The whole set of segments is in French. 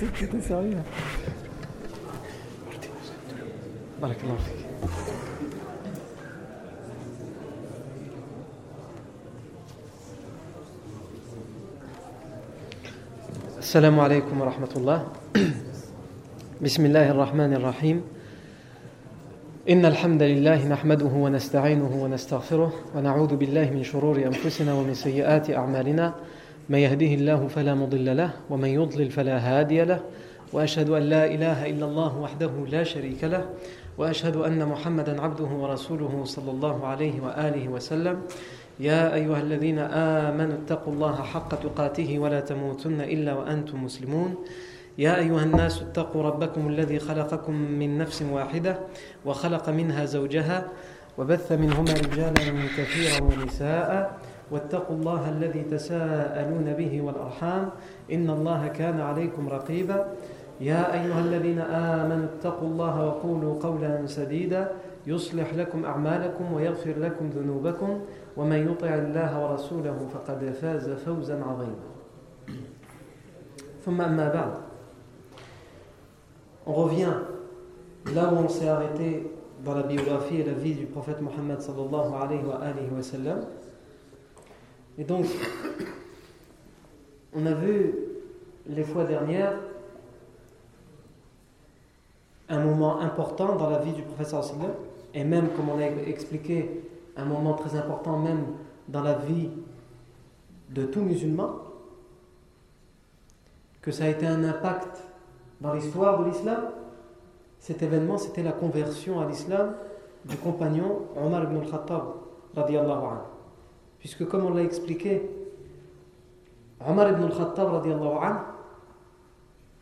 C'était sérieux. Barakallahu fik. السلام عليكم ورحمة الله بسم الله الرحمن الرحيم إن الحمد لله نحمده ونستعينه ونستغفره ونعوذ بالله من شرور أنفسنا ومن سيئات أعمالنا من يهده الله فلا مضل له ومن يضلل فلا هادي له وأشهد أن لا إله إلا الله وحده لا شريك له وأشهد أن محمدا عبده ورسوله صلى الله عليه وآله وسلم. يا أيها الذين آمنوا اتقوا الله حق تقاته ولا تموتن إلا وأنتم مسلمون. يا أيها الناس اتقوا ربكم الذي خلقكم من نفس واحدة وخلق منها زوجها وبث منهما رجالا كثيرا ونساء. واتقوا الله الذي تساءلون به والأرحام إن الله كان عليكم رقيبا. يا أيها الذين آمنوا اتقوا الله وقولوا قولا سديدا. يصلح لكم أعمالكم ويغفر لكم ذنوبكم. ومن يطع الله ورسوله فقد فاز فوزا عظيما. ثم أما بعد. On revient là où on s'est arrêté dans la biographie et la vie du prophète Mohammed sallallahu alayhi wa, alayhi wa sallam. Et donc, on a vu les fois dernières un moment important dans la vie du sallam, et même, comme on a expliqué, un moment très important même dans la vie de tout musulman, que ça a été un impact dans l'histoire de l'islam, cet événement, c'était la conversion à l'islam du compagnon Omar ibn al-Khattab, radiallahu anhu. Puisque, comme on l'a expliqué, Omar ibn al-Khattab,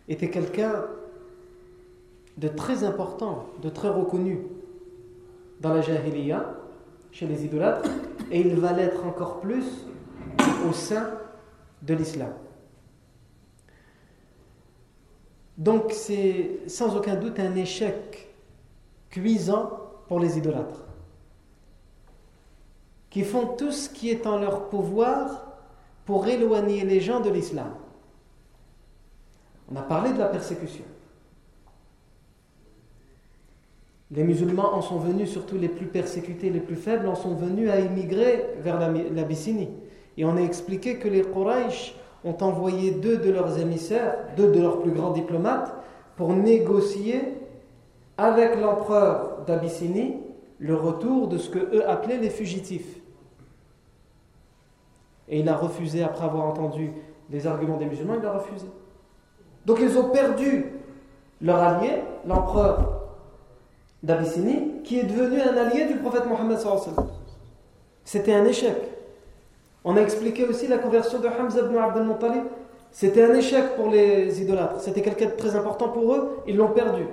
était quelqu'un de très important, de très reconnu dans la Jahiliya, chez les idolâtres, et il va l'être encore plus au sein de l'islam. Donc c'est sans aucun doute un échec cuisant pour les idolâtres, qui font tout ce qui est en leur pouvoir pour éloigner les gens de l'islam. On a parlé de la persécution. Les musulmans en sont venus, surtout les plus persécutés, les plus faibles, en sont venus à immigrer vers l'Abyssinie. Et on a expliqué que les Quraysh ont envoyé deux de leurs émissaires, deux de leurs plus grands diplomates, pour négocier avec l'empereur d'Abyssinie le retour de ce que eux appelaient les fugitifs. Et il a refusé, après avoir entendu les arguments des musulmans, il a refusé. Donc ils ont perdu leur allié, l'empereur d'Abyssinie, qui est devenu un allié du prophète Mohammed. C'était un échec. On a expliqué aussi la conversion de Hamza ibn Abdel Muttalib. C'était un échec pour les idolâtres. C'était quelqu'un de très important pour eux. Ils l'ont perdu.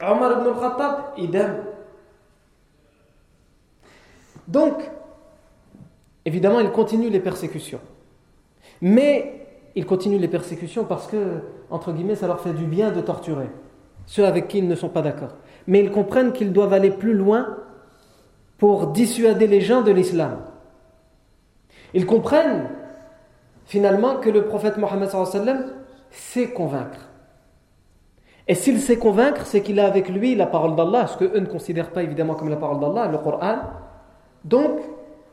Omar ibn al-Khattab, idem. Donc, évidemment, il continue les persécutions. Mais il continue les persécutions parce que, entre guillemets, ça leur fait du bien de torturer ceux avec qui ils ne sont pas d'accord. Mais ils comprennent qu'ils doivent aller plus loin pour dissuader les gens de l'islam. Ils comprennent finalement que le prophète Mohammed sait convaincre. Et s'il sait convaincre, c'est qu'il a avec lui la parole d'Allah, ce que eux ne considèrent pas évidemment comme la parole d'Allah, le Coran. Donc,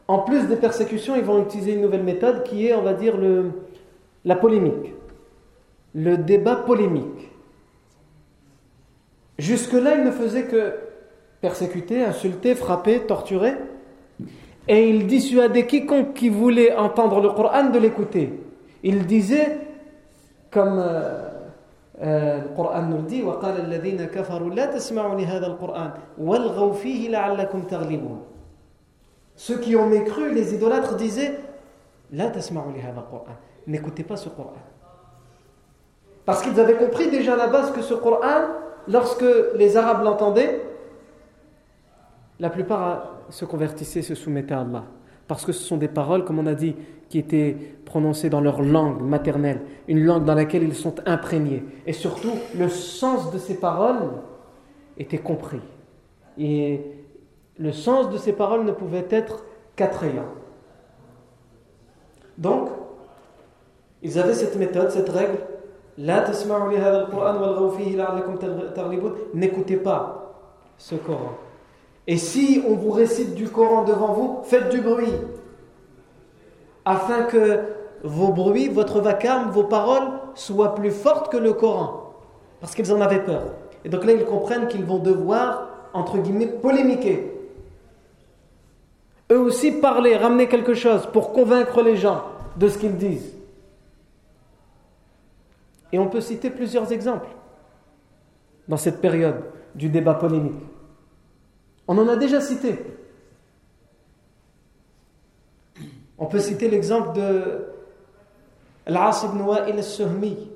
en plus des persécutions, ils vont utiliser une nouvelle méthode qui est, on va dire, la polémique. Le débat polémique. Jusque-là, il ne faisait que persécuter, insulter, frapper, torturer. Et il dissuadait quiconque qui voulait entendre le Coran de l'écouter. Il disait, comme euh, euh, le Coran nous le dit, Ceux qui ont mécru, les idolâtres disaient, n'écoutez pas ce Coran. Parce qu'ils avaient compris déjà à la base que ce Coran lorsque les Arabes l'entendaient, la plupart se convertissaient, se soumettaient à Allah. Parce que ce sont des paroles, comme on a dit, qui étaient prononcées dans leur langue maternelle, une langue dans laquelle ils sont imprégnés. Et surtout, le sens de ces paroles était compris. Et le sens de ces paroles ne pouvait être qu'attrayant. Donc, ils avaient cette méthode, cette règle, N'écoutez pas ce Coran. Et si on vous récite du Coran devant vous, faites du bruit. Afin que vos bruits, votre vacarme, vos paroles soient plus fortes que le Coran. Parce qu'ils en avaient peur. Et donc là, ils comprennent qu'ils vont devoir, entre guillemets, polémiquer. Eux aussi parler, ramener quelque chose pour convaincre les gens de ce qu'ils disent. Et on peut citer plusieurs exemples dans cette période du débat polémique. On en a déjà cité. On peut citer l'exemple de Al-As ibn Wa'il al-Suhmi.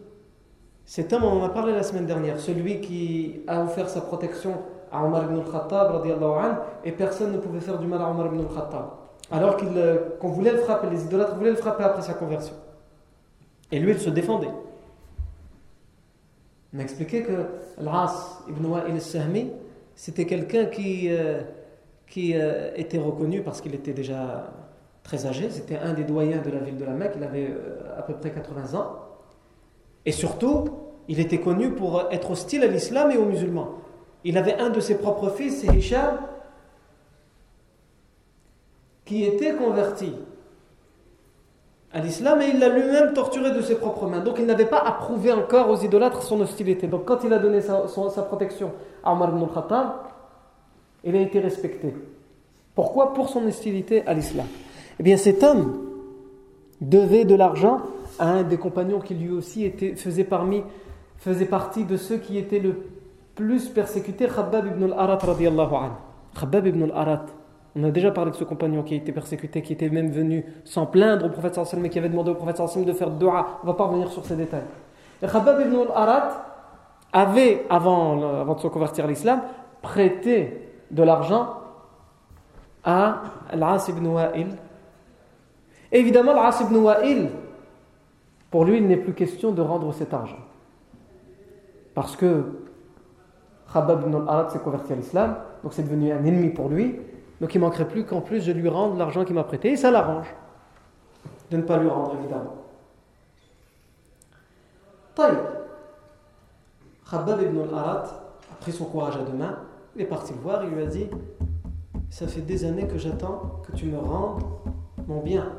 Cet homme, on en a parlé la semaine dernière, celui qui a offert sa protection à Omar ibn al-Khattab, et personne ne pouvait faire du mal à Omar ibn al-Khattab. Alors euh, qu'on voulait le frapper, les idolâtres voulaient le frapper après sa conversion. Et lui, il se défendait. On a expliqué que Al-As ibn Wa'il al-Sahmi, c'était quelqu'un qui, euh, euh, était reconnu parce qu'il était déjà très âgé. C'était un des doyens de la ville de la Mecque. Il avait à peu près 80 ans. Et surtout, il était connu pour être hostile à l'islam et aux musulmans. Il avait un de ses propres fils, c'est qui était converti à l'islam et il l'a lui-même torturé de ses propres mains. Donc il n'avait pas approuvé encore aux idolâtres son hostilité. Donc quand il a donné sa, protection à Omar ibn al-Khattab, il a été respecté. Pourquoi? Pour son hostilité à l'islam. Eh bien cet homme devait de l'argent à un des compagnons qui lui aussi faisait partie de ceux qui étaient le plus persécutés, Khabbab ibn al-Arat radiallahu anhu. Khabbab ibn al-Arat. On a déjà parlé de ce compagnon qui a été persécuté, qui était même venu s'en plaindre au prophète sallallahu mais qui avait demandé au prophète sallallahu de faire dua. On va pas revenir sur ces détails. Et Khabbab ibn al-Arat avait, avant, avant de se convertir à l'islam, prêté de l'argent à Al-As ibn Wa'il. Évidemment, Al-As ibn Wa'il, pour lui, il n'est plus question de rendre cet argent. Parce que Khabab ibn al-Arad s'est converti à l'islam, donc c'est devenu un ennemi pour lui. Donc il manquerait plus qu'en plus je lui rende l'argent qu'il m'a prêté, et ça l'arrange de ne pas lui rendre, évidemment. Taïb. Khabab ibn al-Arad a pris son courage à deux mains, il est parti le voir, il lui a dit Ça fait des années que j'attends que tu me rendes mon bien.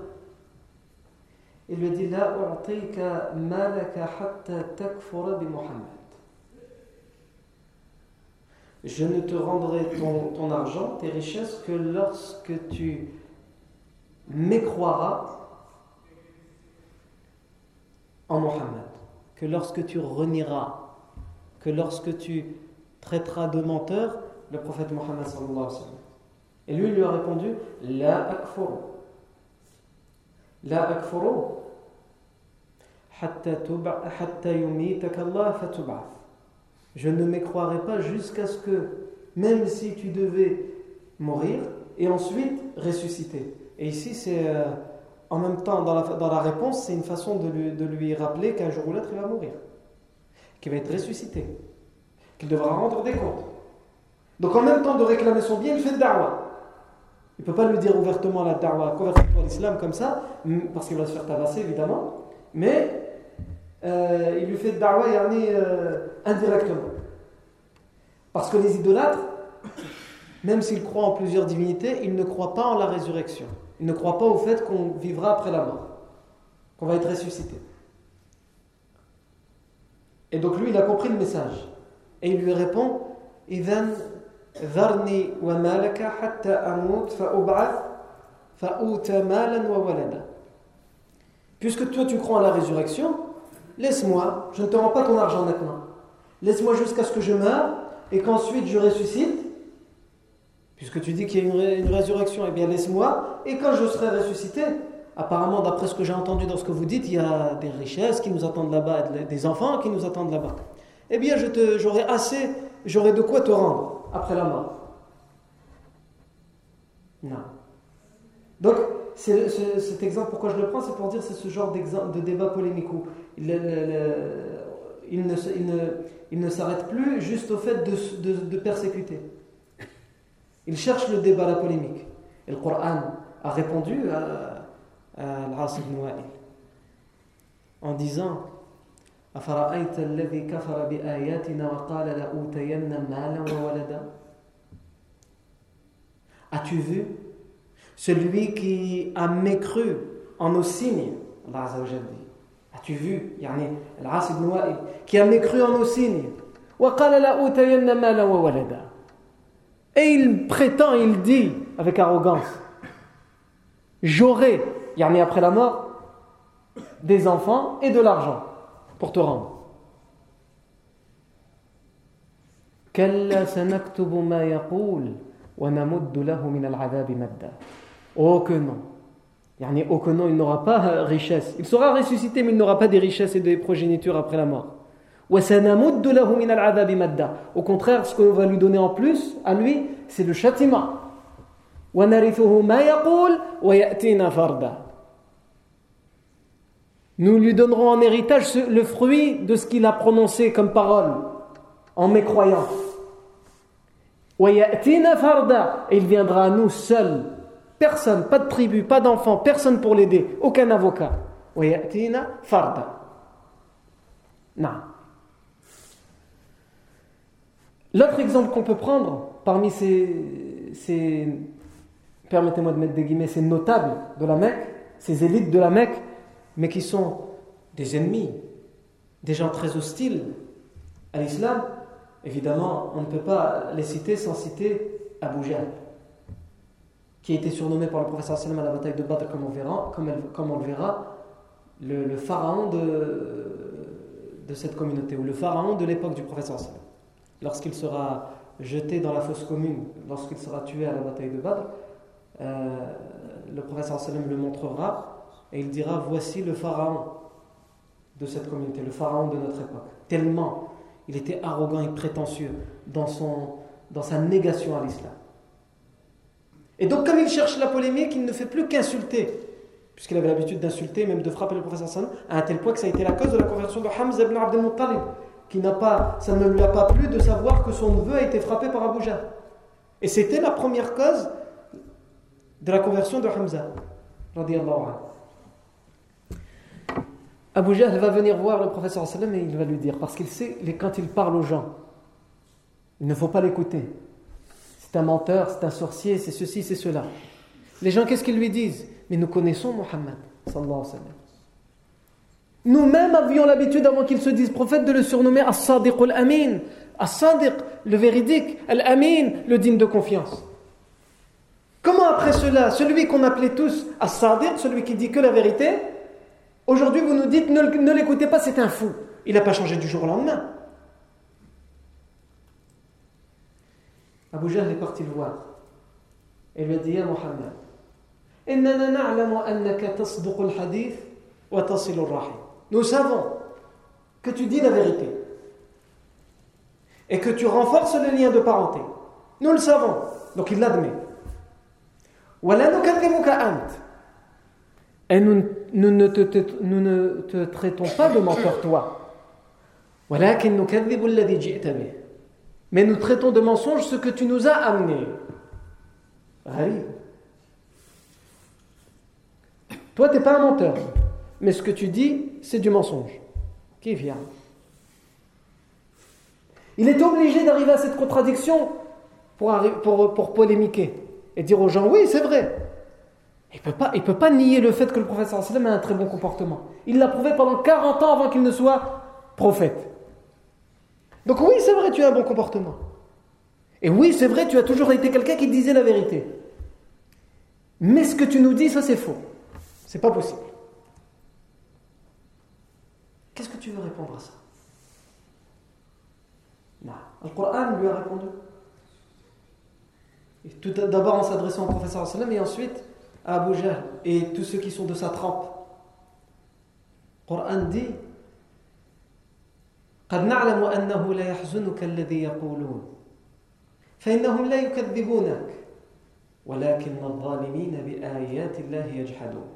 Il lui a dit La malaka hatta takfura bi Muhammad. Je ne te rendrai ton, argent, tes richesses, que lorsque tu mécroiras en Mohammed, que lorsque tu renieras, que lorsque tu traiteras de menteur le prophète Mohammed Et lui, il lui a répondu La akfuru. La akfuru. Hatta yumitaka Allah je ne m'écroirai pas jusqu'à ce que, même si tu devais mourir, et ensuite ressusciter. Et ici, c'est euh, en même temps, dans la, réponse, c'est une façon de lui, de lui rappeler qu'un jour ou l'autre, il va mourir, qu'il va être ressuscité, qu'il devra rendre des comptes. Donc en même temps de réclamer son bien, il fait da'wah. Il ne peut pas lui dire ouvertement la da'wah, convertis-toi à l'islam comme ça, parce qu'il va se faire tabasser évidemment, mais euh, il lui fait da'wah euh, indirectement. Parce que les idolâtres, même s'ils croient en plusieurs divinités, ils ne croient pas en la résurrection. Ils ne croient pas au fait qu'on vivra après la mort, qu'on va être ressuscité. Et donc lui, il a compris le message. Et il lui répond Puisque toi tu crois en la résurrection, laisse-moi, je ne te rends pas ton argent maintenant. Laisse-moi jusqu'à ce que je meure et qu'ensuite je ressuscite. Puisque tu dis qu'il y a une, résurrection, eh bien laisse-moi. Et quand je serai ressuscité, apparemment d'après ce que j'ai entendu dans ce que vous dites, il y a des richesses qui nous attendent là-bas, des enfants qui nous attendent là-bas. Eh bien j'aurai assez, j'aurai de quoi te rendre après la mort. Non. Donc, cet exemple, pourquoi je le prends, c'est pour dire c'est ce genre de débat polémique il, ne, s'arrête plus juste au fait de, persécuter. Il cherche le débat, la polémique. Et le Coran a répondu à, à Al-As ibn en disant أفرأيت الذي كفر بآياتنا وقال لأوتين مالا وولدا As-tu vu celui qui a mécru en nos signes Allah Azza wa Jalla dit As-tu vu يعني العاص ibn Wa'il qui a mécru en nos signes وقال لأوتين مالا وولدا Et il prétend, il dit avec arrogance J'aurai, yani après la mort, des enfants et de l'argent pour te rendre. Oh que non. Yani, oh que non, il n'aura pas richesse. Il sera ressuscité, mais il n'aura pas des richesses et des progénitures après la mort. Au contraire, ce qu'on va lui donner en plus, à lui, c'est le châtiment. Nous lui donnerons en héritage le fruit de ce qu'il a prononcé comme parole en mécroyant. Et il viendra à nous seul. Personne, pas de tribu, pas d'enfant, personne pour l'aider, aucun avocat. L'autre exemple qu'on peut prendre parmi ces, ces permettez-moi de mettre des guillemets, ces notables de la Mecque, ces élites de la Mecque, mais qui sont des ennemis, des gens très hostiles à l'islam, évidemment, on ne peut pas les citer sans citer Abu Jahl, qui a été surnommé par le professeur Sallam à la bataille de Badr, comme on, verra, comme, on le verra, le, pharaon de, cette communauté, ou le pharaon de l'époque du professeur Sallam. Lorsqu'il sera jeté dans la fosse commune, lorsqu'il sera tué à la bataille de Badr, euh, le professeur Sallam le montrera et il dira Voici le pharaon de cette communauté, le pharaon de notre époque. Tellement il était arrogant et prétentieux dans, son, dans sa négation à l'islam. Et donc, comme il cherche la polémique, il ne fait plus qu'insulter, puisqu'il avait l'habitude d'insulter, même de frapper le professeur Sallam, à un tel point que ça a été la cause de la conversion de Hamza ibn Abdel Muttalib, qui n'a pas, ça ne lui a pas plu de savoir que son neveu a été frappé par Abu Jahl. Et c'était la première cause de la conversion de Hamza. Abu Jahl va venir voir le professeur sallam et il va lui dire, parce qu'il sait, quand il parle aux gens, il ne faut pas l'écouter. C'est un menteur, c'est un sorcier, c'est ceci, c'est cela. Les gens, qu'est-ce qu'ils lui disent Mais nous connaissons Mohammed, Nous-mêmes avions l'habitude, avant qu'il se dise prophète, de le surnommer As-Sadiq al-Amin. As-Sadiq, le véridique, Al-Amin, le digne de confiance. Comment après cela, celui qu'on appelait tous As-Sadiq, celui qui dit que la vérité, aujourd'hui vous nous dites ne, l'écoutez pas, c'est un fou. Il n'a pas changé du jour au lendemain. Abu est parti le voir. Et lui a dit Muhammad, nous savons que tu dis la vérité et que tu renforces le lien de parenté. Nous le savons. Donc il l'admet. Et nous, ne te, traitons pas de menteur toi. Mais nous traitons de mensonge ce que tu nous as amené. Toi, tu n'es pas un menteur. Mais ce que tu dis, c'est du mensonge. Qui vient? Il est obligé d'arriver à cette contradiction pour, polémiquer et dire aux gens oui, c'est vrai. Il ne peut, pas, peut pas nier le fait que le prophète sallam a un très bon comportement. Il l'a prouvé pendant 40 ans avant qu'il ne soit prophète. Donc oui, c'est vrai, tu as un bon comportement. Et oui, c'est vrai, tu as toujours été quelqu'un qui disait la vérité. Mais ce que tu nous dis, ça c'est faux. C'est pas possible. Qu'est-ce que tu veux répondre à ça? Non. Le Coran lui a répondu. Tout d'abord en s'adressant au professeur et ensuite à Abu Jahl et tous ceux qui sont de sa trempe. Le Coran dit قد نعلم أنه لا يحزنك الذي يقولون فإنهم لا يكذبونك ولكن الظالمين بآيات الله يجحدون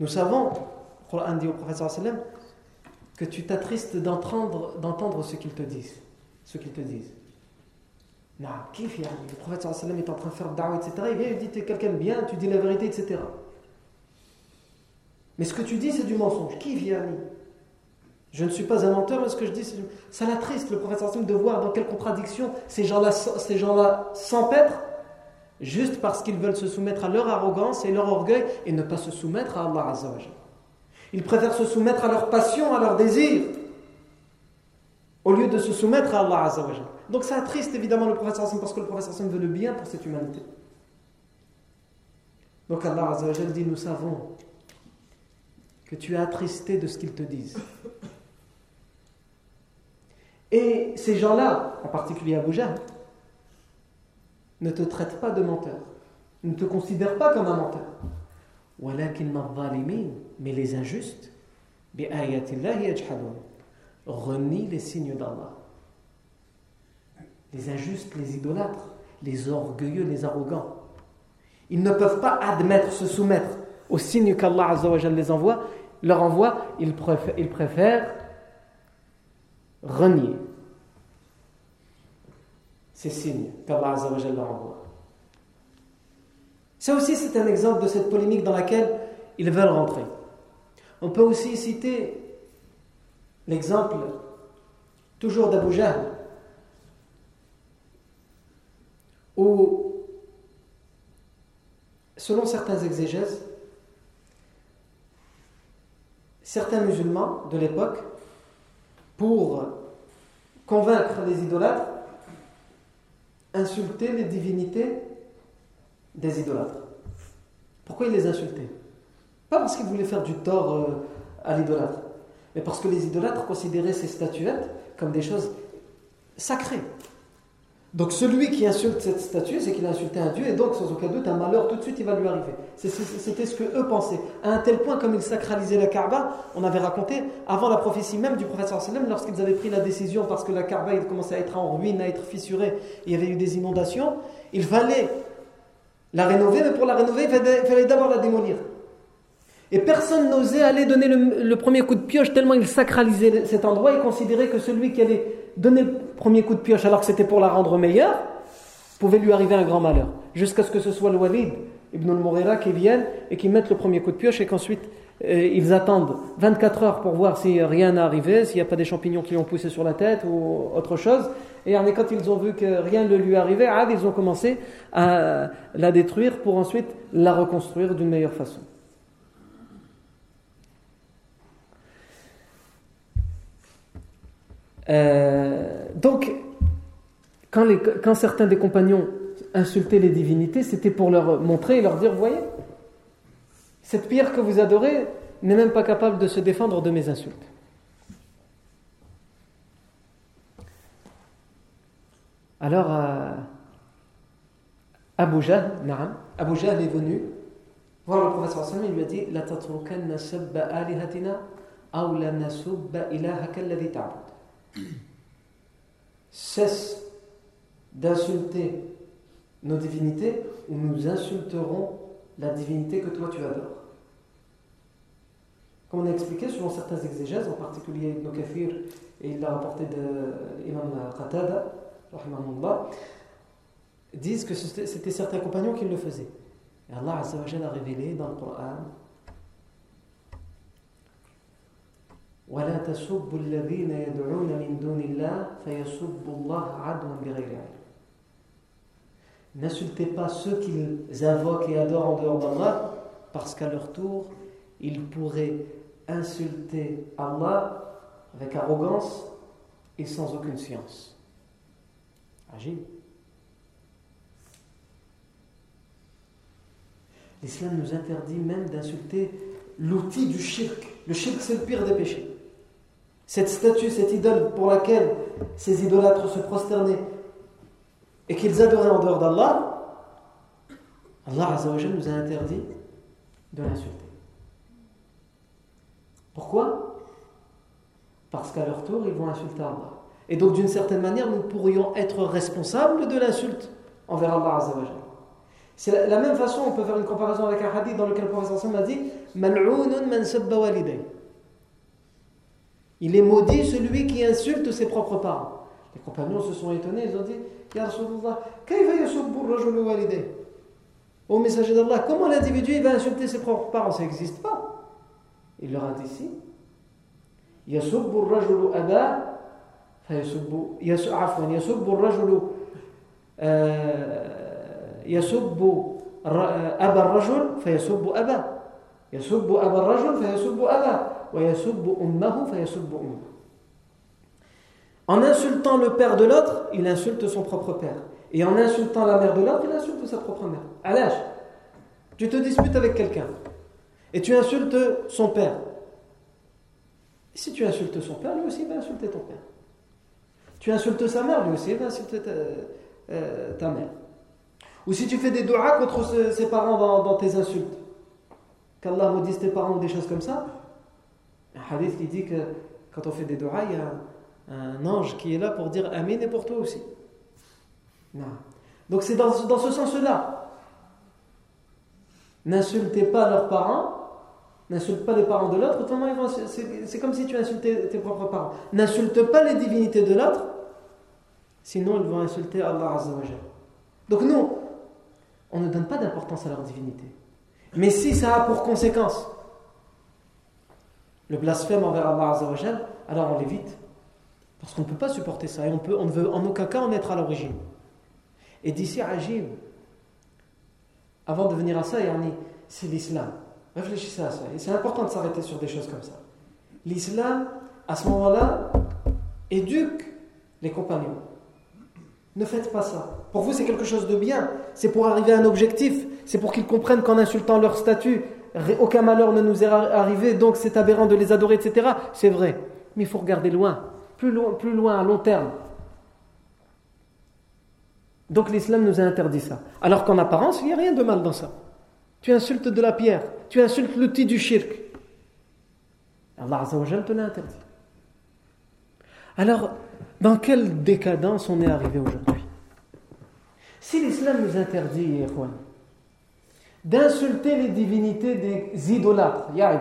Nous savons, le Coran dit au professeur sallam, que tu t'attristes d'entendre, d'entendre ce qu'ils te disent. Ce qu'ils te disent. Non, kif Le prophète sallam est en train de faire da'wah, etc. Il vient, il dit, tu es quelqu'un de bien, tu dis la vérité, etc. Mais ce que tu dis, c'est du mensonge. Kif yani Je ne suis pas un menteur, mais ce que je dis, ça l'attriste le prophète de voir dans quelle contradiction ces gens-là gens s'empêtrent juste parce qu'ils veulent se soumettre à leur arrogance et leur orgueil et ne pas se soumettre à Allah Azzawajal. Ils préfèrent se soumettre à leur passion, à leur désir, au lieu de se soumettre à Allah Azzawajal. Donc ça attriste évidemment le prophète parce que le prophète veut le bien pour cette humanité. Donc Allah Azzawajal dit Nous savons que tu es attristé de ce qu'ils te disent. Et ces gens-là, en particulier Abu Jahl, ne te traitent pas de menteur, ne te considèrent pas comme un menteur. Mais les injustes, renient les signes d'Allah. Les injustes, les idolâtres, les orgueilleux, les arrogants. Ils ne peuvent pas admettre, se soumettre aux signes qu'Allah les envoie, leur envoie, ils préfèrent, ils préfèrent renier ces signes qu'Allah leur envoie. Ça aussi, c'est un exemple de cette polémique dans laquelle ils veulent rentrer. On peut aussi citer l'exemple toujours d'Abu Jahl, où, selon certains exégèses, certains musulmans de l'époque, pour convaincre les idolâtres, insultaient les divinités des idolâtres. Pourquoi ils les insultaient Pas parce qu'ils voulaient faire du tort euh, à l'idolâtre, mais parce que les idolâtres considéraient ces statuettes comme des choses sacrées. Donc celui qui insulte cette statue, c'est qu'il a insulté un Dieu, et donc sans aucun doute, un malheur tout de suite, il va lui arriver. C'était ce que eux pensaient. À un tel point, comme ils sacralisaient la Kaaba, on avait raconté, avant la prophétie même du prophète sallam, lorsqu'ils avaient pris la décision, parce que la Kaaba commençait à être en ruine, à être fissurée, il y avait eu des inondations, il fallait la rénover, mais pour la rénover, il fallait, d'abord la démolir. Et personne n'osait aller donner le, premier coup de pioche, tellement ils sacralisaient cet endroit, ils considéraient que celui qui allait donner le premier coup de pioche alors que c'était pour la rendre meilleure, pouvait lui arriver un grand malheur. Jusqu'à ce que ce soit le Walid ibn al-Mughira qui vienne et qui mette le premier coup de pioche et qu'ensuite euh, ils attendent 24 heures pour voir si rien n'est arrivé, s'il n'y a pas des champignons qui l'ont poussé sur la tête ou autre chose. Et quand ils ont vu que rien ne lui est arrivé, ils ont commencé à la détruire pour ensuite la reconstruire d'une meilleure façon. Euh, donc, quand, certains des compagnons insultaient les divinités, c'était pour leur montrer et leur dire, voyez, cette pierre que vous adorez n'est même pas capable de se défendre de mes insultes. Alors, euh, Abu Jahl, Abu Jahl est venu voir le professeur il lui a dit La tatrukanna sabba alihatina aw la nasubba cesse d'insulter nos divinités ou nous insulterons la divinité que toi tu adores. Comme on a expliqué, selon certains exégèses, en particulier Ibn Kafir, et il l'a rapporté de l'imam Qatada, disent que c'était certains compagnons qui le faisaient. Et Allah a révélé dans le Coran ولا تسبوا الذين يدعون من دون الله فيسبوا الله عدوا بغير علم N'insultez pas ceux qu'ils invoquent et adorent en dehors d'Allah, parce qu'à leur tour, ils pourraient insulter Allah avec arrogance et sans aucune science. Agile. L'islam nous interdit même d'insulter l'outil du shirk. Le shirk, c'est le pire des péchés. Cette statue, cette idole pour laquelle ces idolâtres se prosternaient et qu'ils adoraient en dehors d'Allah, Allah nous a interdit de l'insulter. Pourquoi? Parce qu'à leur tour, ils vont insulter Allah. Et donc, d'une certaine manière, nous pourrions être responsables de l'insulte envers Allah Azzawajal. C'est la, même façon, on peut faire une comparaison avec un hadith dans lequel le prophète a dit Mal'ounun man sabba. Il est maudit celui qui insulte ses propres parents. Les compagnons se sont étonnés, ils ont dit Ya Rasulallah, Au messager d'Allah, comment l'individu va insulter ses propres parents? Ça n'existe pas. Il leur a dit si. En insultant le père de l'autre, il insulte son propre père. Et en insultant la mère de l'autre, il insulte sa propre mère. À tu te disputes avec quelqu'un et tu insultes son père. Si tu insultes son père, lui aussi va insulter ton père. Tu insultes sa mère, lui aussi va insulter euh, ta, mère. Ou si tu fais des doigts contre ses parents dans, tes insultes, qu'Allah maudisse tes parents ou des choses comme ça, un hadith dit que quand on fait des doigts, il y a un ange qui est là pour dire Amen et pour toi aussi. Non. Donc c'est dans, ce sens-là. N'insultez pas leurs parents, n'insulte pas les parents de l'autre, c'est comme si tu insultais tes propres parents. N'insulte pas les divinités de l'autre, sinon ils vont insulter Allah Azzawajal. Donc nous, on ne donne pas d'importance à leur divinité. Mais si ça a pour conséquence le blasphème envers Allah Azzawajal, alors on l'évite. Parce qu'on ne peut pas supporter ça et on, peut, ne veut en aucun cas en être à l'origine. Et d'ici à Ajib, avant de venir à ça, c'est l'islam. Réfléchissez à ça. Et c'est important de s'arrêter sur des choses comme ça. L'islam, à ce moment-là, éduque les compagnons. Ne faites pas ça. Pour vous, c'est quelque chose de bien. C'est pour arriver à un objectif. C'est pour qu'ils comprennent qu'en insultant leur statut, aucun malheur ne nous est arrivé, donc c'est aberrant de les adorer, etc. C'est vrai. Mais il faut regarder loin. Plus loin, plus loin, à long terme. Donc l'islam nous a interdit ça. Alors qu'en apparence, il n'y a rien de mal dans ça. Tu insultes de la pierre, tu insultes l'outil du shirk. Allah te l'a interdit. Alors, dans quelle décadence on est arrivé aujourd'hui? Si l'islam nous interdit, d'insulter les divinités des idolâtres, ya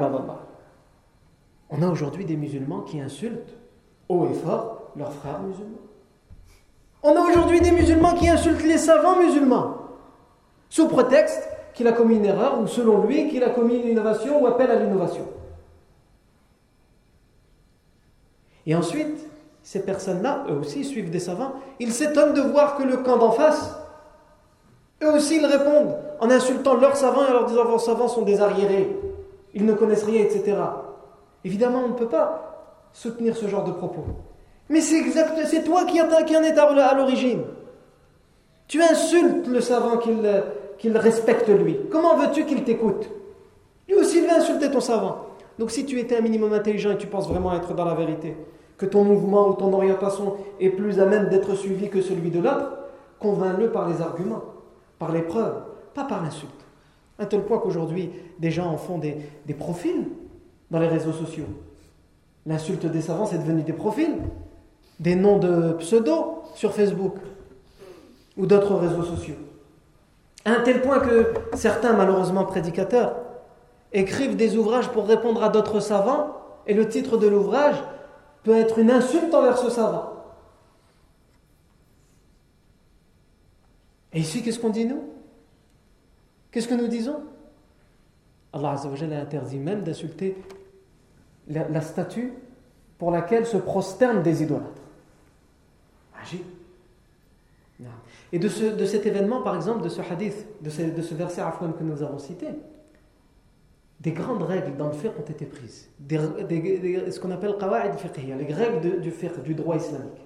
on a aujourd'hui des musulmans qui insultent haut et fort leurs frères musulmans. On a aujourd'hui des musulmans qui insultent les savants musulmans, sous prétexte qu'il a commis une erreur, ou selon lui, qu'il a commis une innovation ou appelle à l'innovation. Et ensuite, ces personnes-là, eux aussi, suivent des savants. Ils s'étonnent de voir que le camp d'en face, eux aussi, ils répondent en insultant leurs savants et leur disant vos savants sont des arriérés, ils ne connaissent rien, etc. Évidemment, on ne peut pas soutenir ce genre de propos. Mais c'est exact, c'est toi qui, qui en es à l'origine. Tu insultes le savant qu'il respecte lui. Comment veux-tu qu'il t'écoute? Lui aussi, il va insulter ton savant. Donc si tu étais un minimum intelligent et tu penses vraiment être dans la vérité, que ton mouvement ou ton orientation est plus à même d'être suivi que celui de l'autre, convainc-le par les arguments, par les preuves, pas par l'insulte. Un tel point qu'aujourd'hui, des gens en font des, des profils dans les réseaux sociaux. L'insulte des savants, c'est devenu des profils des noms de pseudo sur Facebook ou d'autres réseaux sociaux. À un tel point que certains, malheureusement prédicateurs, écrivent des ouvrages pour répondre à d'autres savants, et le titre de l'ouvrage peut être une insulte envers ce savant. Et ici, qu'est-ce qu'on dit nous? Qu'est-ce que nous disons? Allah a interdit même d'insulter la, statue pour laquelle se prosternent des idolâtres. Et de, ce, de cet événement, par exemple, de ce hadith, de ce, de ce verset Afwan que nous avons cité, des grandes règles dans le fiqh ont été prises. Ce qu'on appelle qawa'id fiqhiyya, les règles du fiqh, du droit islamique.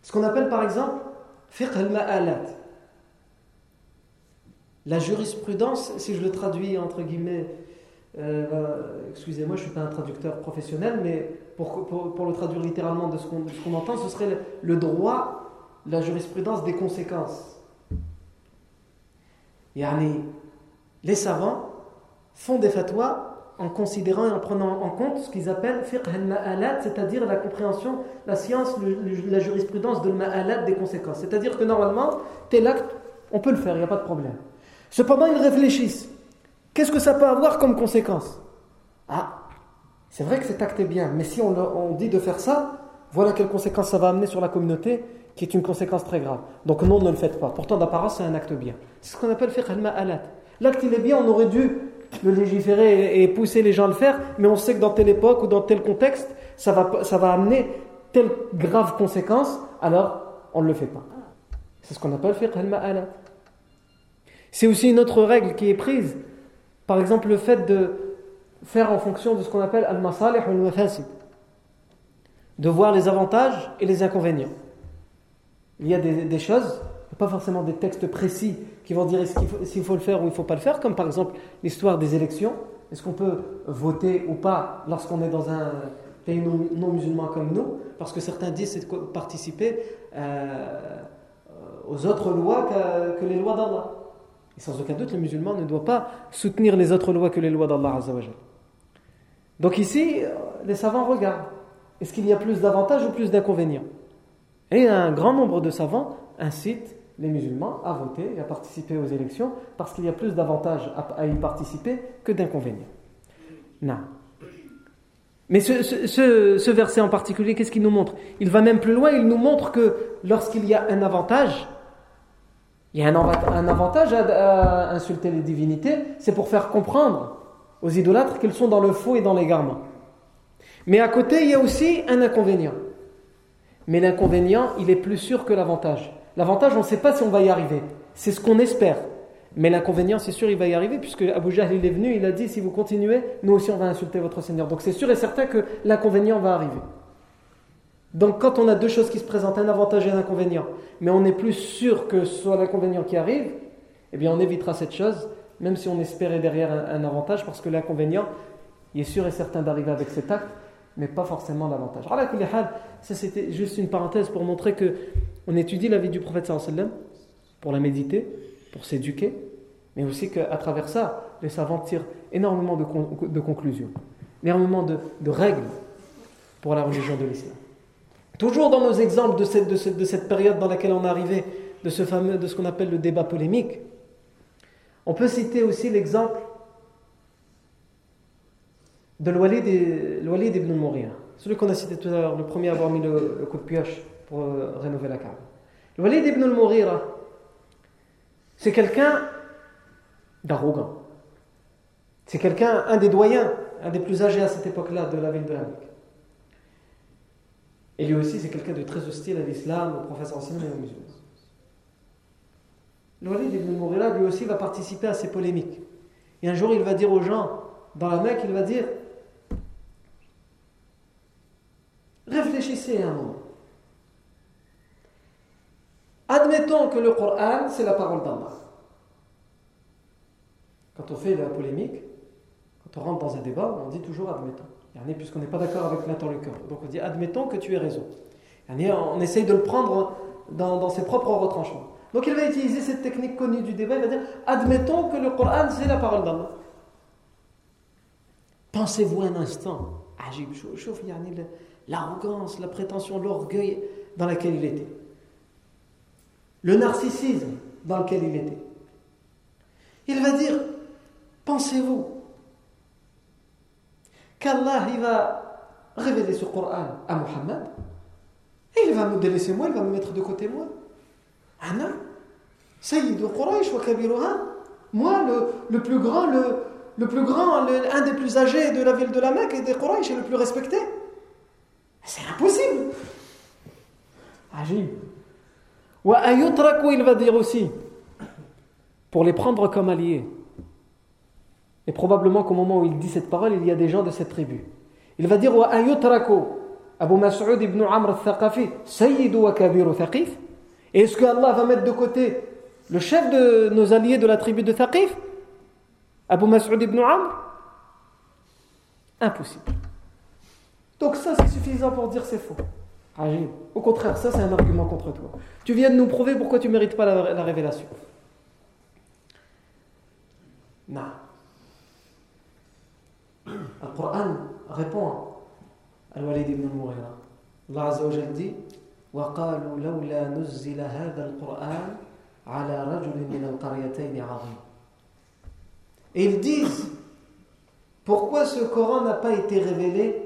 Ce qu'on appelle par exemple fiqh al-ma'alat. La jurisprudence, si je le traduis entre guillemets, euh, bah, excusez-moi, je ne suis pas un traducteur professionnel, mais pour, le traduire littéralement de ce qu'on entend, ce serait le, droit, la jurisprudence des conséquences. Yani, les savants font des fatwas en considérant et en prenant en compte ce qu'ils appellent fiqh al-ma'alat, c'est-à-dire la compréhension, la science, la jurisprudence de al-ma'alat des conséquences. C'est-à-dire que normalement, tel acte, on peut le faire, il n'y a pas de problème. Cependant, ils réfléchissent. Qu'est-ce que ça peut avoir comme conséquence? Ah, c'est vrai que cet acte est bien, mais si on, dit de faire ça, voilà quelles conséquences ça va amener sur la communauté, qui est une conséquence très grave. Donc non, ne le faites pas. Pourtant, d'apparence, c'est un acte bien. C'est ce qu'on appelle fiqh al-ma'alat. L'acte, il est bien, on aurait dû de légiférer et pousser les gens à le faire, mais on sait que dans telle époque ou dans tel contexte, ça va, amener telle grave conséquence, alors on ne le fait pas. C'est ce qu'on appelle fiqh al-ma'alat. C'est aussi une autre règle qui est prise. Par exemple, le fait de faire en fonction de ce qu'on appelle al-masalih ou al-mafasid. De voir les avantages et les inconvénients. Il y a des, choses, pas forcément des textes précis qui vont dire s'il faut, le faire ou il ne faut pas le faire, comme par exemple l'histoire des élections. Est-ce qu'on peut voter ou pas lorsqu'on est dans un pays non, musulman comme nous? Parce que certains disent c'est de participer euh, aux autres lois que, les lois d'Allah. Et sans aucun doute, le musulman ne doit pas soutenir les autres lois que les lois d'Allah. Donc ici, les savants regardent. Est-ce qu'il y a plus d'avantages ou plus d'inconvénients? Et un grand nombre de savants incitent les musulmans à voter et à participer aux élections parce qu'il y a plus d'avantages à, y participer que d'inconvénients. Non. Mais ce, ce, verset en particulier, qu'est-ce qu'il nous montre? Il va même plus loin, il nous montre que lorsqu'il y a un avantage, il y a un, avantage à, insulter les divinités, c'est pour faire comprendre aux idolâtres qu'ils sont dans le faux et dans l'égarement. Mais à côté, il y a aussi un inconvénient. Mais l'inconvénient, il est plus sûr que l'avantage. L'avantage, on ne sait pas si on va y arriver. C'est ce qu'on espère. Mais l'inconvénient, c'est sûr, il va y arriver, puisque Abu Jahl, est venu, il a dit, si vous continuez, nous aussi, on va insulter votre Seigneur. Donc c'est sûr et certain que l'inconvénient va arriver. Donc quand on a deux choses qui se présentent, un avantage et un inconvénient, mais on est plus sûr que ce soit l'inconvénient qui arrive, eh bien on évitera cette chose, même si on espérait derrière un, avantage, parce que l'inconvénient, il est sûr et certain d'arriver avec cet acte, mais pas forcément l'avantage. Ça c'était juste une parenthèse pour montrer que on étudie la vie du prophète sallam pour la méditer, pour s'éduquer, mais aussi qu'à travers ça, les savants tirent énormément de, conclusions, énormément de règles pour la religion de l'islam. Toujours dans nos exemples de cette, de cette, période dans laquelle on est arrivé, de ce fameux, de ce qu'on appelle le débat polémique, on peut citer aussi l'exemple de l'Walid ibn Mourir, celui qu'on a cité tout à l'heure, le premier à avoir mis le, coup de pioche pour euh, rénover la carte. L'Walid ibn Mourir, c'est quelqu'un d'arrogant. C'est quelqu'un, un des doyens, un des plus âgés à cette époque-là de la ville de la Mecque. Et lui aussi, c'est quelqu'un de très hostile à l'islam, au professeur ancien et aux musulmans. L'Walid ibn Mourila, lui aussi, va participer à ces polémiques. Et un jour, il va dire aux gens, dans la Mecque, il va dire Réfléchissez un moment. Admettons que le Coran, c'est la parole d'Allah. Quand on fait la polémique, quand on rentre dans un débat, on dit toujours admettons puisqu'on n'est pas d'accord avec l'interlocuteur. Donc on dit admettons que tu aies raison. On essaye de le prendre dans, ses propres retranchements. Donc il va utiliser cette technique connue du débat, il va dire admettons que le Coran c'est la parole d'Allah. Pensez-vous un instant, l'arrogance, la prétention, l'orgueil dans lequel il était. Le narcissisme dans lequel il était. Il va dire, pensez-vous qu'Allah il va révéler ce Coran à Muhammad et il va me délaisser moi, il va me mettre de côté moi. Ana, Sayyid Quraysh wa Kabiruha, moi le, le, plus grand, le, le plus grand, un des plus âgés de la ville de la Mecque et des Quraysh et le plus respecté. C'est impossible. Agib. Wa ayutraku, il va dire aussi, pour les prendre comme alliés. Et probablement qu'au moment où il dit cette parole, il y a des gens de cette tribu. Il va dire Abu Mas'ud ibn Amr al-Thaqafi, Sayyidu wa Kabiru Thaqif. Est-ce que Allah va mettre de côté le chef de nos alliés de la tribu de Thaqif Abu Mas'ud ibn Amr? Impossible. Donc ça, c'est suffisant pour dire c'est faux. Au contraire, ça, c'est un argument contre toi. Tu viens de nous prouver pourquoi tu ne mérites pas la, la révélation. Non. Le Coran répond à Al-Walid ibn al-Mughira. Allah Azza wa Jal dit وقالوا لولا نزل هذا القرآن على رجل من القريتين عظيم Et ils disent pourquoi ce Coran n'a pas été révélé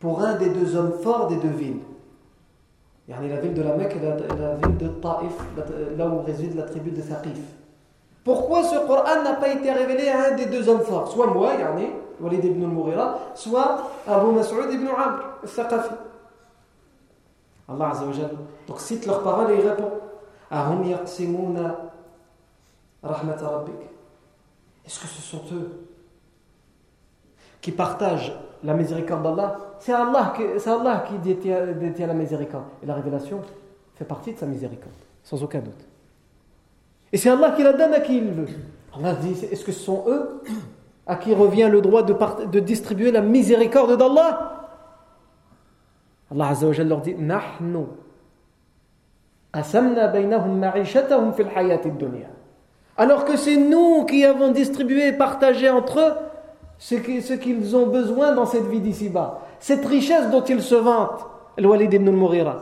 pour un des deux hommes forts des deux villes la ville de la Mecque et la, ville de Taif, là où réside la tribu de Thaqif. Pourquoi ce Coran n'a pas été révélé à un des deux hommes forts Soit moi, yani, Walid ibn al-Mughira, soit Abu Mas'ud ibn Amr, al-Thaqafi. Allah Azza wa Donc cite leurs paroles et il répond Ahum yaqsimuna rahmat. Est-ce que ce sont eux qui partagent la miséricorde d'Allah? C'est Allah, Allah qui détient la miséricorde. Et la révélation fait partie de sa miséricorde, sans aucun doute. Et c'est Allah qui la donne à qui il veut. Allah dit est-ce que ce sont eux à qui revient le droit de, distribuer la miséricorde d'Allah Allah Azza wa leur dit asamna fil dunya. Alors que c'est nous qui avons distribué et partagé entre eux ce qu'ils ont besoin dans cette vie d'ici-bas. Cette richesse dont ils se vantent, le Walid ibn al-Mughira.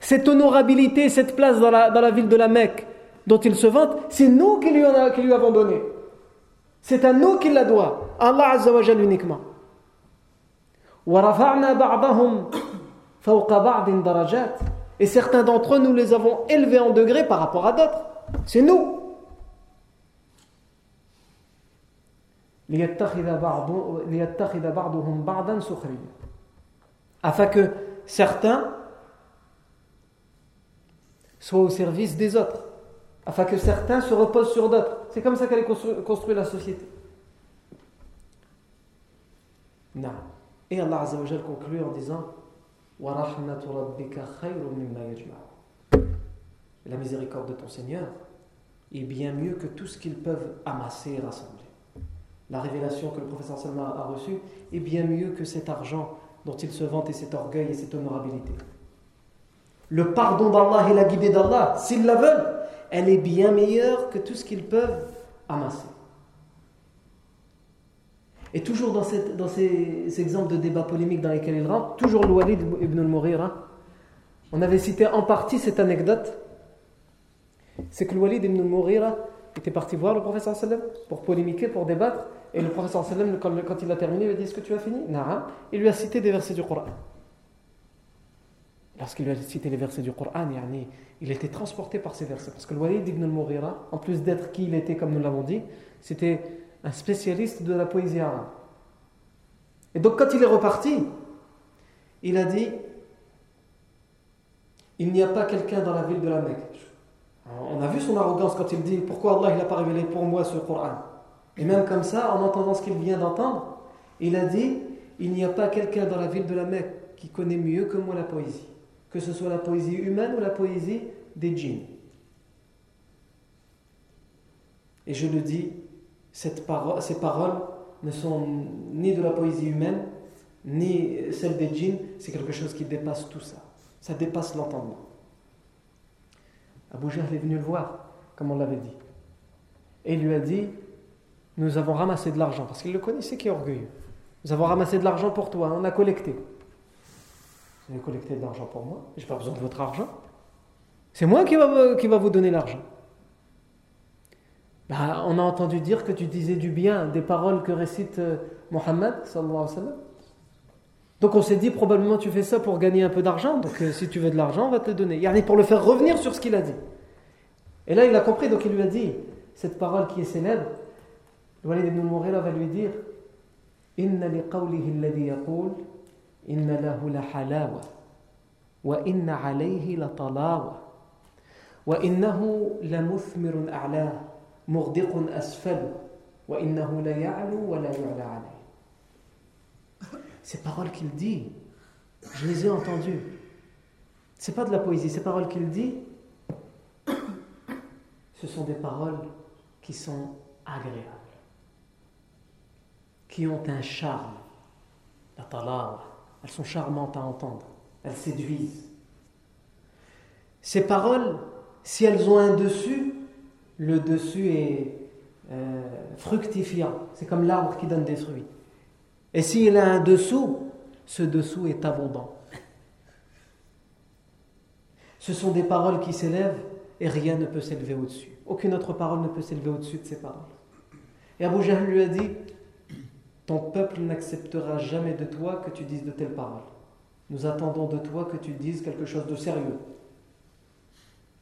Cette honorabilité, cette place dans la, ville de la Mecque dont il se vante, c'est nous qui lui avons donné. C'est à nous qu'il la doit. Allah Azza wa uniquement. Et certains d'entre eux, nous les avons élevés en degrés par rapport à d'autres. C'est nous. Afin que certains soient au service des autres afin que certains se reposent sur d'autres. C'est comme ça qu'elle est construite la société. Non. Et Allah Azza wa conclut en disant La miséricorde de ton Seigneur est bien mieux que tout ce qu'ils peuvent amasser et rassembler. La révélation que le professeur Salman a reçue est bien mieux que cet argent dont il se vante et cet orgueil et cette honorabilité. Le pardon d'Allah et la guidée d'Allah, s'ils la veulent, elle est bien meilleure que tout ce qu'ils peuvent amasser. Et toujours dans, ces, exemples de débats polémiques dans lesquels il rentre, toujours Walid ibn al-Mughira, on avait cité en partie cette anecdote, c'est que Walid ibn al-Mughira était parti voir le professeur sallam pour polémiquer, pour débattre, et le professeur sallam, quand, il a terminé, lui a dit Est-ce que tu as fini? Il lui a cité des versets du Coran. Lorsqu'il lui a cité les versets du Coran, il était transporté par ces versets. Parce que le Walid ibn al-Mughira, en plus d'être qui il était, comme nous l'avons dit, c'était un spécialiste de la poésie arabe. Et donc, quand il est reparti, il a dit Il n'y a pas quelqu'un dans la ville de la Mecque. On a vu son arrogance quand il dit Pourquoi Allah n'a pas révélé pour moi ce Coran? Et même comme ça, en entendant ce qu'il vient d'entendre, il a dit Il n'y a pas quelqu'un dans la ville de la Mecque qui connaît mieux que moi la poésie que ce soit la poésie humaine ou la poésie des djinns. Et je le dis, ces paroles ne sont ni de la poésie humaine, ni celle des djinns, c'est quelque chose qui dépasse tout ça. Ça dépasse l'entendement. Abu Jahl est venu le voir, comme on l'avait dit. Et il lui a dit Nous avons ramassé de l'argent, parce qu'il le connaissait qui est orgueilleux. Nous avons ramassé de l'argent pour toi, on a collecté. Vous avez collecté de l'argent pour moi, je n'ai pas besoin de votre argent. C'est moi qui va, qui va vous donner l'argent. Bah, on a entendu dire que tu disais du bien des paroles que récite euh, Mohammed. Donc on s'est dit probablement tu fais ça pour gagner un peu d'argent. Donc euh, si tu veux de l'argent, on va te le donner. Il pour le faire revenir sur ce qu'il a dit. Et là il a compris, donc il lui a dit cette parole qui est célèbre. Walid ibn Mourela va lui dire Inna li qawlihi alladhi إن له لحلاوة وإن عليه لطلاوة وإنه لمثمر أعلاه مغدق أسفل وإنه ليعلو ولا يعلى عليه Ces paroles qu'il dit, je les ai entendues. C'est pas de la poésie, ces paroles qu'il dit, ce sont des paroles qui sont agréables, qui ont un charme, la talawa, elles sont charmantes à entendre, elles séduisent. Ces paroles, si elles ont un dessus, le dessus est euh, fructifiant. C'est comme l'arbre qui donne des fruits. Et s'il a un dessous, ce dessous est abondant. Ce sont des paroles qui s'élèvent et rien ne peut s'élever au-dessus. Aucune autre parole ne peut s'élever au-dessus de ces paroles. Et Abu Jahl lui a dit ton peuple n'acceptera jamais de toi que tu dises de telles paroles. Nous attendons de toi que tu dises quelque chose de sérieux.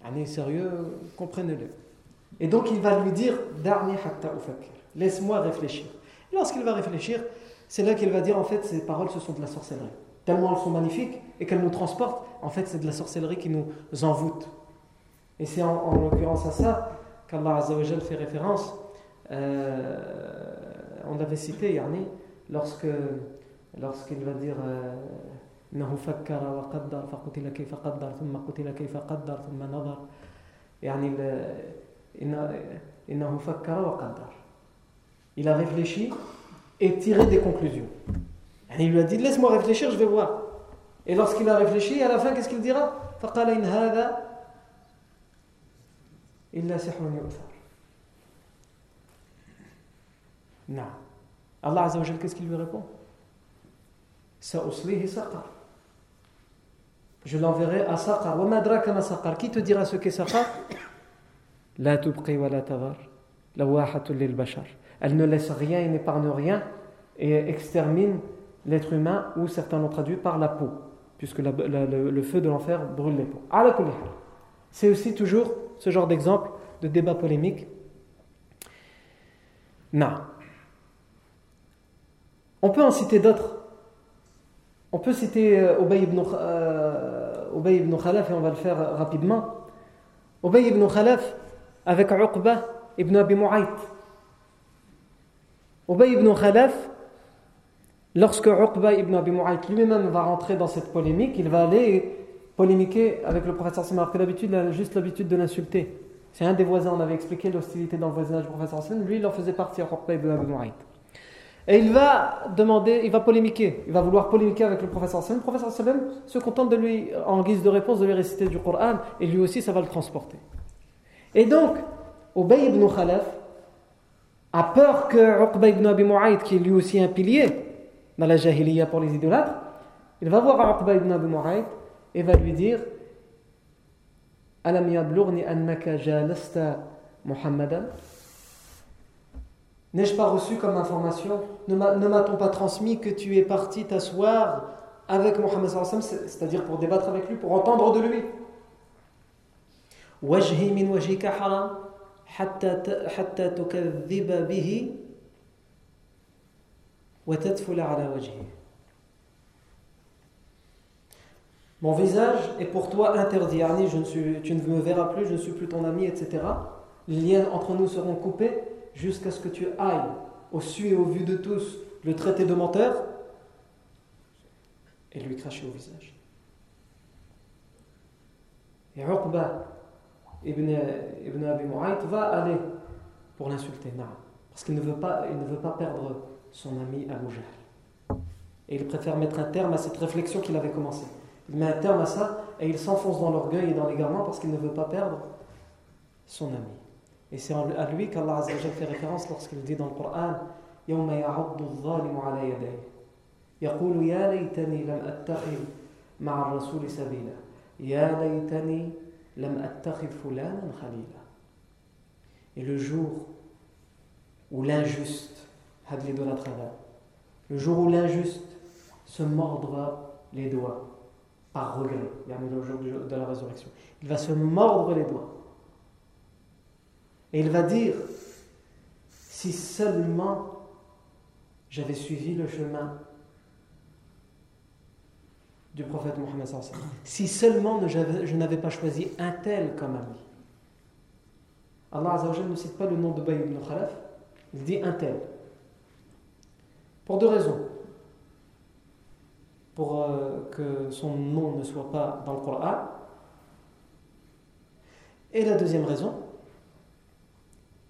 Année sérieux, comprenez-le. Et donc il va lui dire Laisse-moi réfléchir. Lorsqu'il va réfléchir, c'est là qu'il va dire en fait ces paroles ce sont de la sorcellerie. Tellement elles sont magnifiques et qu'elles nous transportent, en fait c'est de la sorcellerie qui nous envoûte. Et c'est en, l'occurrence à ça qu'Allah fait référence. Euh, on l'avait cité, yani, lorsque lorsqu'il va dire إنه فكر وقدر فقتل كيف قدر ثم قتل كيف قدر ثم نظر يعني إنه فكر وقدر il a réfléchi et tiré des conclusions il lui a dit laisse-moi réfléchir je vais voir et lorsqu'il a réfléchi à la fin qu'est-ce qu'il dira فقال إن هذا إلا سحر يؤثر Non. Allah Azzawajal, qu'est-ce qu'il lui répond? Je l'enverrai à Saqar. Qui te dira ce qu'est Saqar? La tubqi wa la tavar. La lil bashar. Elle ne laisse rien et n'épargne rien et extermine l'être humain ou certains l'ont traduit par la peau, puisque la, le, feu de l'enfer brûle les peaux. C'est aussi toujours ce genre d'exemple de débat polémique. Non. On peut en citer d'autres. On peut citer euh, Ubay ibn, euh, ibn Khalaf et on va le faire rapidement. Ubay ibn Khalaf avec Uqba ibn Abi Mu'ayt. Ubay ibn Khalaf, lorsque Uqba ibn Abi Mu'ayt lui-même va rentrer dans cette polémique, il va aller polémiquer avec le prophète sallallahu alors que d'habitude, il a juste l'habitude de l'insulter. C'est un des voisins, on avait expliqué l'hostilité dans le voisinage du prophète sallallahu lui il en faisait partie, Uqba ibn Abi Mu'ayt. Et il va demander, il va polémiquer, il va vouloir polémiquer avec le professeur. Le professeur se contente de lui, en guise de réponse, de lui réciter du Coran, et lui aussi ça va le transporter. Et donc, Ubay ibn Khalaf a peur que Uqba ibn Abi Mu'ayt, qui est lui aussi un pilier dans la jahiliya pour les idolâtres, il va voir Uqba ibn Abi Mu'ayt et va lui dire Alam yablugni annaka jalasta Muhammadan? N'ai-je pas reçu comme information Ne m'a-t-on pas transmis que tu es parti t'asseoir avec Mohammed c'est-à-dire pour débattre avec lui, pour entendre de lui Mon visage est pour toi interdit. je ne suis, tu ne me verras plus, je ne suis plus ton ami, etc. Les liens entre nous seront coupés jusqu'à ce que tu ailles au su et au vu de tous le traiter de menteur et lui cracher au visage. Et Uqba ibn, ibn Abi Mu'ayt va aller pour l'insulter, parce qu'il ne, veut pas, ne veut pas perdre son ami Abu Jahl. Et il préfère mettre un terme à cette réflexion qu'il avait commencée. Il met un terme à ça et il s'enfonce dans l'orgueil et dans l'égarement parce qu'il ne veut pas perdre son ami. Et c'est à lui qu'Allah fait référence lorsqu'il dit dans le Coran يوم يعض الظالم على يديه يقول يا ليتني لم أتخذ مع الرسول سبيلا يا ليتني لم أتخذ فلانا خليلا Et le jour où l'injuste, le jour où l'injuste se mordra les doigts par regret, le jour de la résurrection, il va se mordre les doigts et il va dire, si seulement j'avais suivi le chemin du prophète Mohammed si seulement je n'avais pas choisi un tel comme ami. Allah Azzawajal ne cite pas le nom de Bay ibn Khalaf, il dit un tel. Pour deux raisons. Pour euh, que son nom ne soit pas dans le Coran. Et la deuxième raison,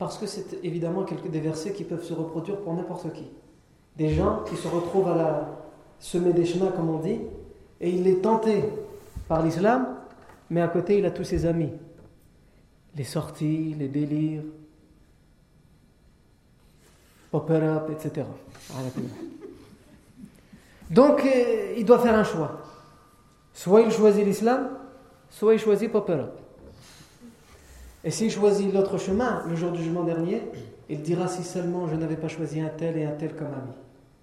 parce que c'est évidemment des versets qui peuvent se reproduire pour n'importe qui. Des gens qui se retrouvent à la semer des chemins, comme on dit, et il est tenté par l'islam, mais à côté il a tous ses amis. Les sorties, les délires, opera, etc. Donc euh, il doit faire un choix. Soit il choisit l'islam, soit il choisit Popera. Et s'il choisit l'autre chemin, le jour du jugement dernier, il dira si seulement je n'avais pas choisi un tel et un tel comme ami,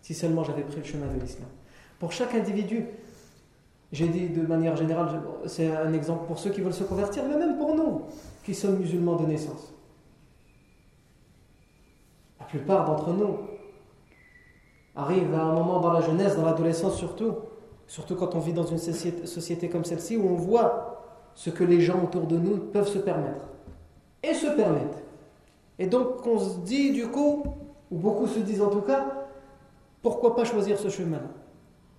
si seulement j'avais pris le chemin de l'islam. Pour chaque individu, j'ai dit de manière générale, c'est un exemple pour ceux qui veulent se convertir, mais même pour nous, qui sommes musulmans de naissance. plupart d'entre nous arrivent à un moment dans la jeunesse, dans l'adolescence surtout, surtout quand on vit dans une société comme celle-ci où on voit ce que les gens autour de nous peuvent se permettre et se permettent. Et donc on se dit du coup, ou beaucoup se disent en tout cas, pourquoi pas choisir ce chemin-là?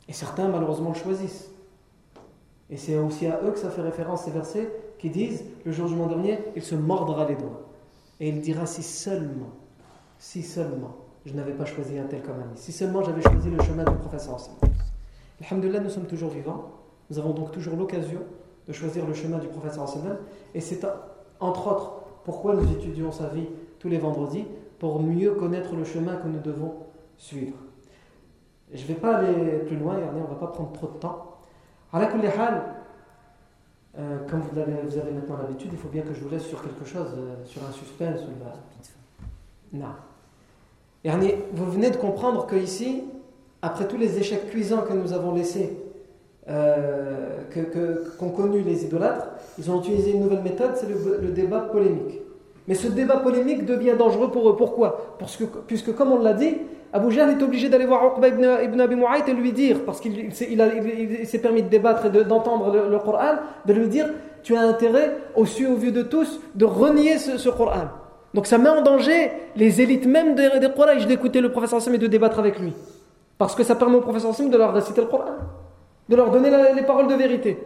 Et certains malheureusement le choisissent. Et c'est aussi à eux que ça fait référence ces versets qui disent, le jour du jour dernier, il se mordra les doigts. Et il dira si seulement, si seulement, je n'avais pas choisi un tel comme ami, si seulement j'avais choisi le chemin du professeur Alhamdulillah, nous sommes toujours vivants. Nous avons donc toujours l'occasion de choisir le chemin du professeur Et c'est entre autres pourquoi nous étudions sa vie tous les vendredis, pour mieux connaître le chemin que nous devons suivre? Je ne vais pas aller plus loin, on ne va pas prendre trop de temps. À la euh, comme vous avez, vous maintenant l'habitude, il faut bien que je vous laisse sur quelque chose, euh, sur un suspense. Ou Non. vous venez de comprendre que ici, après tous les échecs cuisants que nous avons laissés, euh, qu'ont connu les idolâtres, ils ont utilisé une nouvelle méthode, c'est le, débat polémique. Mais ce débat polémique devient dangereux pour eux. Pourquoi? Puisque, comme on l'a dit, Abu Jahl est obligé d'aller voir Uqba ibn, ibn Abi Mu'ayt et lui dire, parce qu'il s'est permis de débattre et d'entendre le, Coran, de lui dire Tu as intérêt, au su au vu de tous, de renier ce, Coran. Donc ça met en danger les élites même des, des d'écouter le professeur Hassim et de débattre avec lui. Parce que ça permet au professeur Hassim de leur réciter le Coran, de leur donner les paroles de vérité.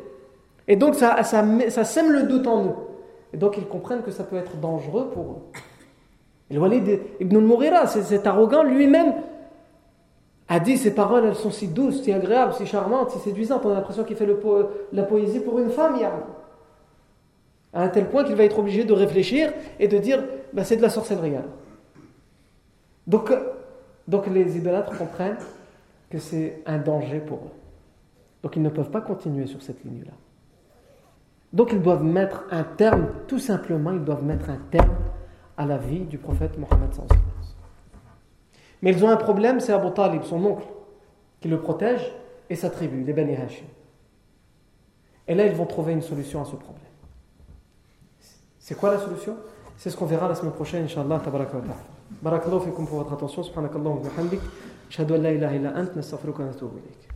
Et donc ça, ça, sème le doute en nous. Et donc ils comprennent que ça peut être dangereux pour eux. Et le Walid ibn al-Mughira, cet arrogant, lui-même a dit ces paroles, elles sont si douces, si agréables, si charmantes, si séduisantes. On a l'impression qu'il fait la poésie pour une femme, À un tel point qu'il va être obligé de réfléchir et de dire bah, c'est de la sorcellerie. Donc, donc les idolâtres comprennent que c'est un danger pour eux. Donc ils ne peuvent pas continuer sur cette ligne-là. Donc ils doivent mettre un terme, tout simplement, ils doivent mettre un terme à la vie du prophète Mohammed. Mais ils ont un problème, c'est Abu Talib, son oncle, qui le protège, et sa tribu, les Bani Hashim. Et là, ils vont trouver une solution à ce problème. C'est quoi la solution? C'est ce qu'on verra la semaine prochaine, Inch'Allah. Ilayk.